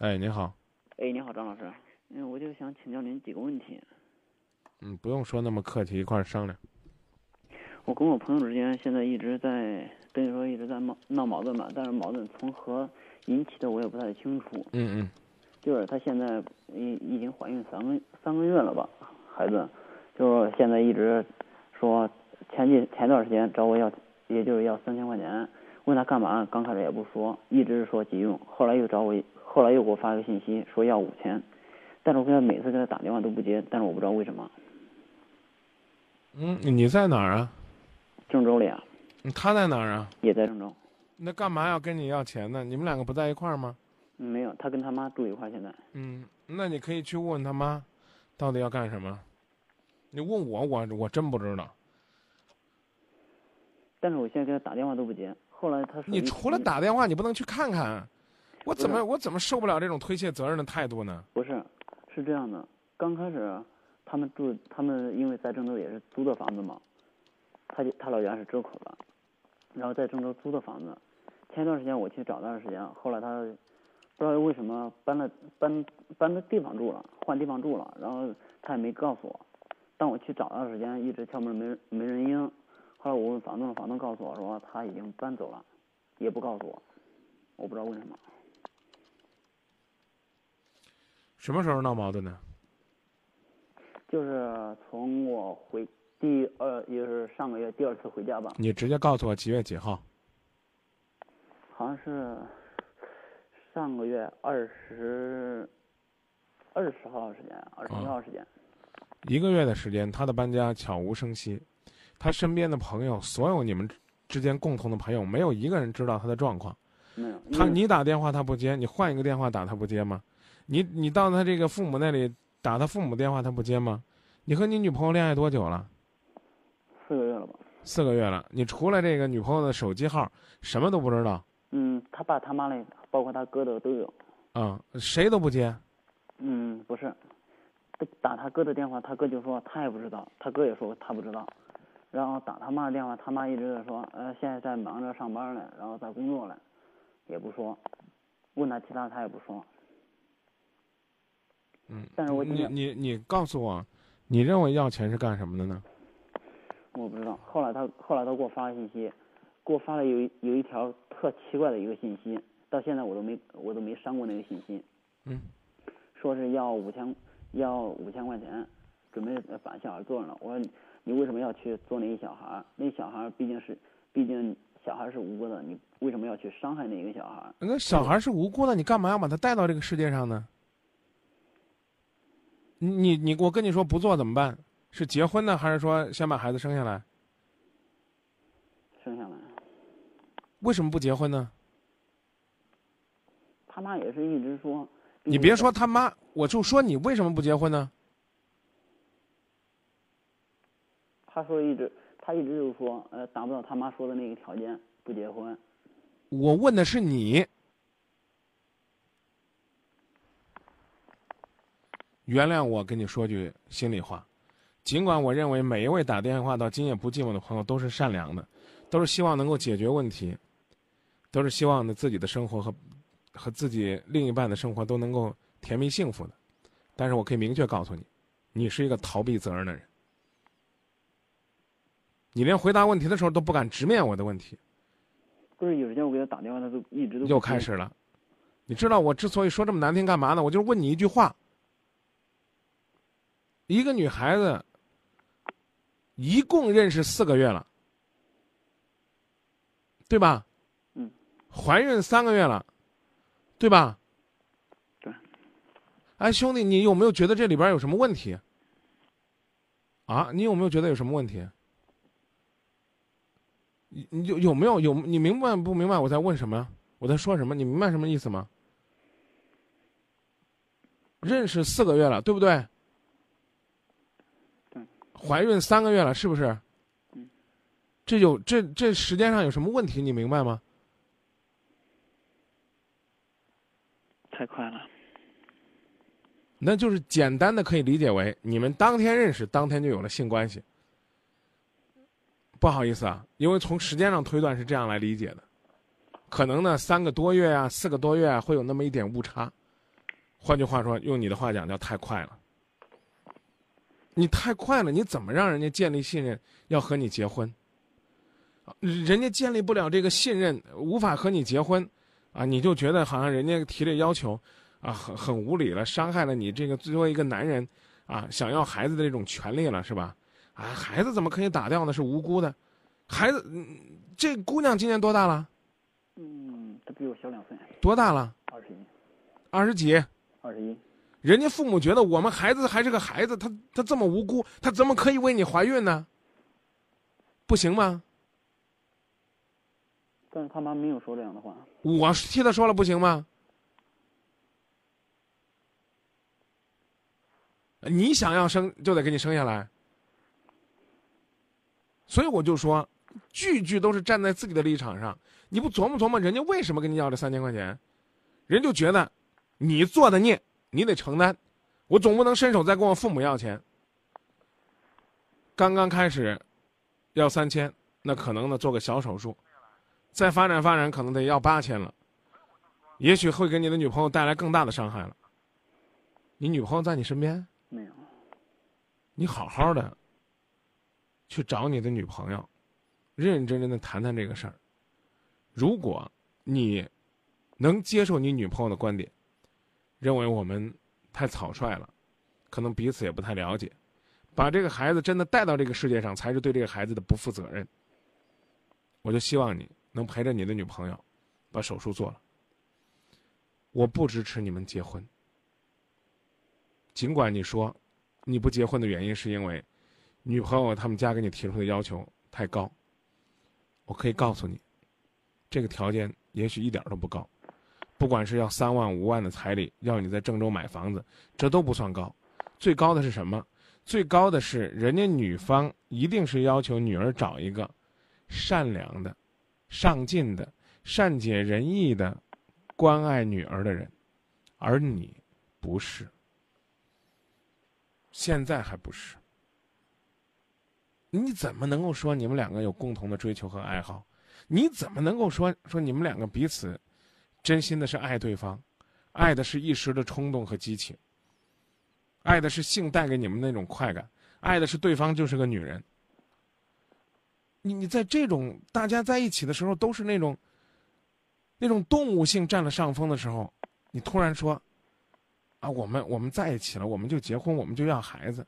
哎，你好。哎，你好，张老师。嗯，我就想请教您几个问题。嗯，不用说那么客气，一块儿商量。我跟我朋友之间现在一直在等于说一直在闹闹矛盾吧，但是矛盾从何引起的我也不太清楚。嗯嗯。就是她现在已已经怀孕三个三个月了吧，孩子，就是现在一直说前几前段时间找我要，也就是要三千块钱，问他干嘛，刚开始也不说，一直是说急用，后来又找我，后来又给我发个信息说要五千，但是我给他每次给他打电话都不接，但是我不知道为什么。嗯，你在哪儿啊？郑州里啊。他在哪儿啊？也在郑州。那干嘛要跟你要钱呢？你们两个不在一块儿吗？没有，他跟他妈住一块儿现在。嗯，那你可以去问问他妈，到底要干什么？你问我，我我真不知道。但是我现在给他打电话都不接，后来他说。你除了打电话，你不能去看看？我怎么我怎么受不了这种推卸责任的态度呢？不是，是这样的，刚开始他们住，他们因为在郑州也是租的房子嘛，他就他老家是周口的，然后在郑州租的房子，前一段时间我去找他的时间，后来他不知道为什么搬了搬搬的地方住了，换地方住了，然后他也没告诉我，当我去找他的时间，一直敲门没没人应。后来我问房东，房东告诉我说他已经搬走了，也不告诉我，我不知道为什么。什么时候闹矛盾的？就是从我回第二，也就是上个月第二次回家吧。你直接告诉我几月几号？好像是上个月二十二十号时间，二十一号时间。一个月的时间，他的搬家悄无声息。他身边的朋友，所有你们之间共同的朋友，没有一个人知道他的状况。没有。他你打电话他不接，你换一个电话打他不接吗？你你到他这个父母那里打他父母电话他不接吗？你和你女朋友恋爱多久了？四个月了吧。四个月了，你除了这个女朋友的手机号，什么都不知道。嗯，他爸他妈的，包括他哥的都有。啊，谁都不接。嗯，不是，打他哥的电话，他哥就说他也不知道，他哥也说他不知道。然后打他妈的电话，他妈一直在说，呃，现在在忙着上班呢，然后在工作呢，也不说。问他其他，他也不说。嗯。但是我你你你告诉我，你认为要钱是干什么的呢？我不知道。后来他后来他给我发信息，给我发了有有一条特奇怪的一个信息，到现在我都没我都没删过那个信息。嗯。说是要五千要五千块钱，准备把小孩做了。我说。你为什么要去做那个小孩？那小孩毕竟是，毕竟小孩是无辜的，你为什么要去伤害那一个小孩？那小孩是无辜的，你干嘛要把他带到这个世界上呢？你你我跟你说不做怎么办？是结婚呢，还是说先把孩子生下来？生下来。为什么不结婚呢？他妈也是一直说。你别说他妈，我就说你为什么不结婚呢？他说一直，他一直就是说，呃，达不到他妈说的那个条件，不结婚。我问的是你。原谅我跟你说句心里话，尽管我认为每一位打电话到今夜不寂寞的朋友都是善良的，都是希望能够解决问题，都是希望呢自己的生活和和自己另一半的生活都能够甜蜜幸福的，但是我可以明确告诉你，你是一个逃避责任的人。你连回答问题的时候都不敢直面我的问题。不是有时间我给他打电话，他都一直都又开始了。你知道我之所以说这么难听干嘛呢？我就是问你一句话：一个女孩子一共认识四个月了，对吧？嗯。怀孕三个月了，对吧？对。哎，兄弟，你有没有觉得这里边有什么问题？啊，你有没有觉得有什么问题？你你有有没有有你明白不明白我在问什么呀？我在说什么？你明白什么意思吗？认识四个月了，对不对？怀孕三个月了，是不是？这有这这时间上有什么问题？你明白吗？太快了。那就是简单的可以理解为你们当天认识，当天就有了性关系。不好意思啊，因为从时间上推断是这样来理解的，可能呢三个多月啊，四个多月啊会有那么一点误差，换句话说，用你的话讲叫太快了。你太快了，你怎么让人家建立信任，要和你结婚？人家建立不了这个信任，无法和你结婚，啊，你就觉得好像人家提这要求，啊，很很无理了，伤害了你这个作为一个男人，啊，想要孩子的这种权利了，是吧？啊，孩子怎么可以打掉呢？是无辜的，孩子，这姑娘今年多大了？嗯，她比我小两岁。多大了？二十一。二十几？二十一。人家父母觉得我们孩子还是个孩子，他他这么无辜，他怎么可以为你怀孕呢？不行吗？但是他妈没有说这样的话。我替他说了，不行吗？你想要生，就得给你生下来。所以我就说，句句都是站在自己的立场上。你不琢磨琢磨，人家为什么跟你要这三千块钱？人就觉得你做的孽，你得承担。我总不能伸手再跟我父母要钱。刚刚开始要三千，那可能呢做个小手术。再发展发展，可能得要八千了，也许会给你的女朋友带来更大的伤害了。你女朋友在你身边？没有。你好好的去找你的女朋友，认认真真的谈谈这个事儿。如果你能接受你女朋友的观点，认为我们太草率了，可能彼此也不太了解，把这个孩子真的带到这个世界上，才是对这个孩子的不负责任。我就希望你。能陪着你的女朋友，把手术做了。我不支持你们结婚。尽管你说，你不结婚的原因是因为，女朋友他们家给你提出的要求太高。我可以告诉你，这个条件也许一点都不高，不管是要三万五万的彩礼，要你在郑州买房子，这都不算高。最高的是什么？最高的是人家女方一定是要求女儿找一个善良的。上进的、善解人意的、关爱女儿的人，而你不是，现在还不是。你怎么能够说你们两个有共同的追求和爱好？你怎么能够说说你们两个彼此真心的是爱对方，爱的是一时的冲动和激情，爱的是性带给你们那种快感，爱的是对方就是个女人？你你在这种大家在一起的时候，都是那种，那种动物性占了上风的时候，你突然说，啊，我们我们在一起了，我们就结婚，我们就要孩子。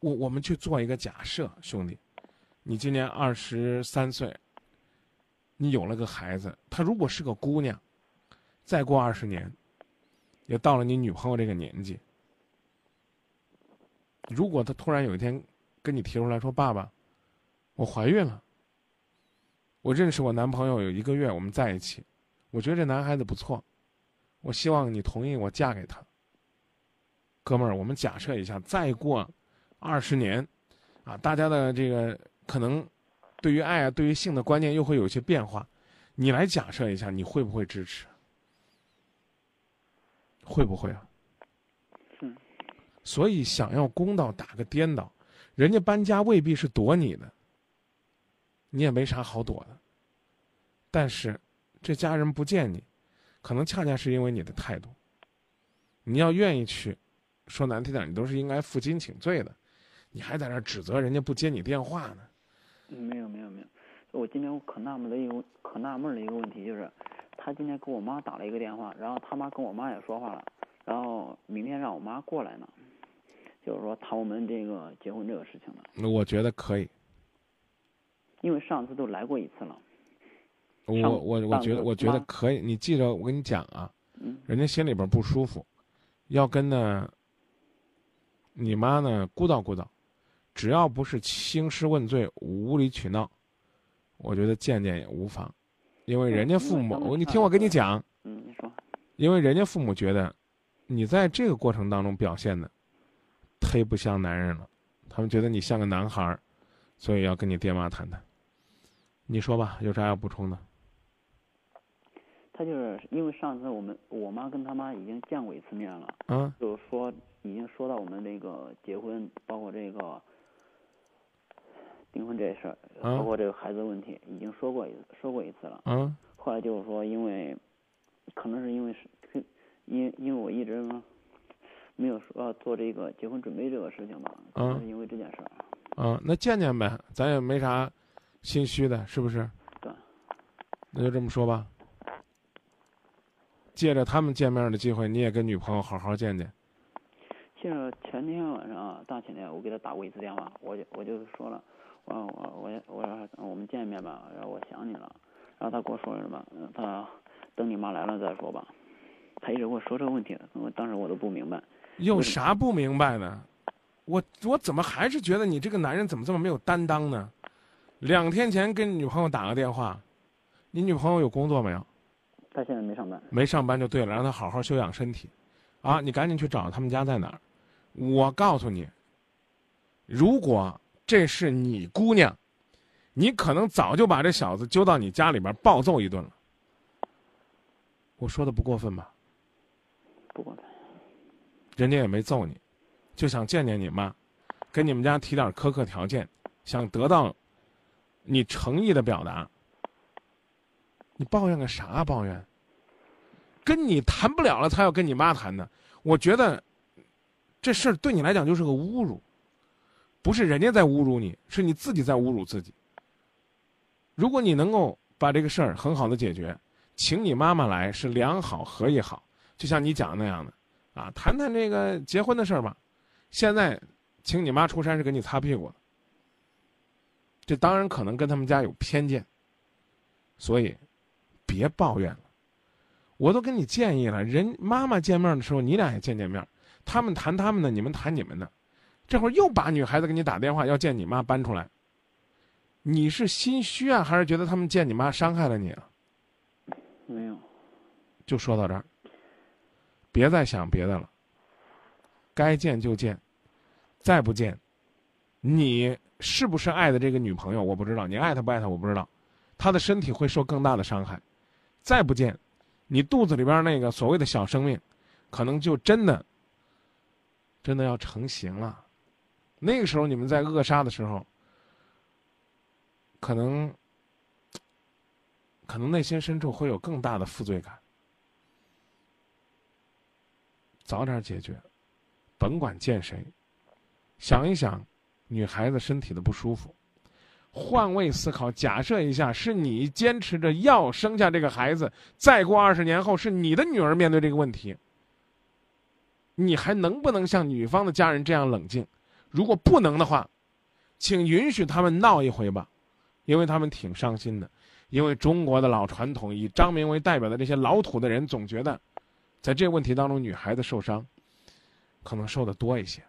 我我们去做一个假设，兄弟，你今年二十三岁，你有了个孩子，他如果是个姑娘，再过二十年，也到了你女朋友这个年纪，如果他突然有一天跟你提出来说，爸爸。我怀孕了。我认识我男朋友有一个月，我们在一起，我觉得这男孩子不错，我希望你同意我嫁给他。哥们儿，我们假设一下，再过二十年，啊，大家的这个可能对于爱啊、对于性的观念又会有一些变化，你来假设一下，你会不会支持？会不会啊？嗯。所以想要公道，打个颠倒，人家搬家未必是躲你的。你也没啥好躲的，但是这家人不见你，可能恰恰是因为你的态度。你要愿意去，说难听点，你都是应该负荆请罪的，你还在那指责人家不接你电话呢。没有没有没有，我今天我可纳闷的一个可纳闷的一个问题就是，他今天给我妈打了一个电话，然后他妈跟我妈也说话了，然后明天让我妈过来呢，就是说谈我们这个结婚这个事情的。那我觉得可以。因为上次都来过一次了，我我我觉得我觉得可以。你记着，我跟你讲啊，人家心里边不舒服，要跟呢，你妈呢鼓捣鼓捣，只要不是兴师问罪、无理取闹，我觉得见见也无妨。因为人家父母，你听我跟你讲，嗯，你说，因为人家父母觉得，你在这个过程当中表现的忒不像男人了，他们觉得你像个男孩儿，所以要跟你爹妈谈谈。你说吧，有啥要补充的？他就是因为上次我们我妈跟他妈已经见过一次面了，嗯，就是说已经说到我们这个结婚，包括这个订婚这事儿，包括这个孩子问题，已经说过一次说过一次了。嗯，后来就是说，因为可能是因为是因因为我一直没有说做这个结婚准备这个事情吧，嗯是因为这件事儿。啊，那见见呗，咱也没啥心虚的，是不是？对。那就这么说吧。借着他们见面的机会，你也跟女朋友好好见见。其实前天晚上啊，大前天我给他打过一次电话，我就我就说了，我说我我我说我们见面吧，然后我想你了，然后他跟我说什么，嗯他等你妈来了再说吧，他一直跟我说这个问题，我当时我都不明白，有啥不明白的？我我怎么还是觉得你这个男人怎么这么没有担当呢？两天前跟女朋友打个电话，你女朋友有工作没有？她现在没上班，没上班就对了，让她好好休养身体，啊，你赶紧去找他们家在哪儿。我告诉你，如果这是你姑娘，你可能早就把这小子揪到你家里边暴揍一顿了。我说的不过分吧？不过分，人家也没揍你，就想见见你妈，跟你们家提点苛刻条件，想得到你诚意的表达。你抱怨个啥抱怨？跟你谈不了了，才要跟你妈谈呢。我觉得这事儿对你来讲就是个侮辱，不是人家在侮辱你，是你自己在侮辱自己。如果你能够把这个事儿很好的解决，请你妈妈来是两好合一好，就像你讲的那样的。啊，谈谈这个结婚的事儿吧。现在，请你妈出山是给你擦屁股。这当然可能跟他们家有偏见，所以别抱怨了。我都跟你建议了，人妈妈见面的时候，你俩也见见面。他们谈他们的，你们谈你们的。这会儿又把女孩子给你打电话要见你妈搬出来，你是心虚啊，还是觉得他们见你妈伤害了你啊？没有，就说到这儿。别再想别的了，该见就见，再不见，你是不是爱的这个女朋友我不知道，你爱她不爱她我不知道，她的身体会受更大的伤害，再不见，你肚子里边那个所谓的小生命，可能就真的，真的要成型了，那个时候你们在扼杀的时候，可能，可能内心深处会有更大的负罪感。早点解决，甭管见谁，想一想，女孩子身体的不舒服，换位思考，假设一下，是你坚持着要生下这个孩子，再过二十年后是你的女儿面对这个问题，你还能不能像女方的家人这样冷静？如果不能的话，请允许他们闹一回吧，因为他们挺伤心的，因为中国的老传统，以张明为代表的这些老土的人总觉得。在这个问题当中，女孩子受伤，可能受的多一些。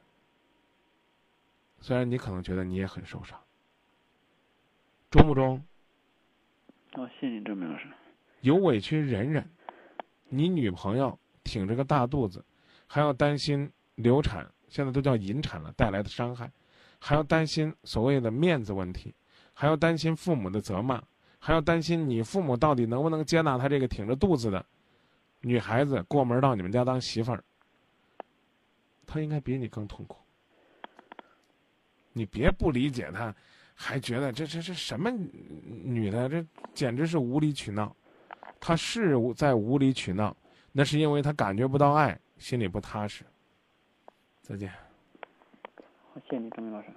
虽然你可能觉得你也很受伤，中不中？哦，谢谢你郑明老师。有委屈忍忍，你女朋友挺着个大肚子，还要担心流产，现在都叫引产了带来的伤害，还要担心所谓的面子问题，还要担心父母的责骂，还要担心你父母到底能不能接纳他这个挺着肚子的。女孩子过门到你们家当媳妇儿，她应该比你更痛苦。你别不理解他，还觉得这这这什么女的，这简直是无理取闹。他是在无理取闹，那是因为他感觉不到爱，心里不踏实。再见。好，谢谢你，张明老师。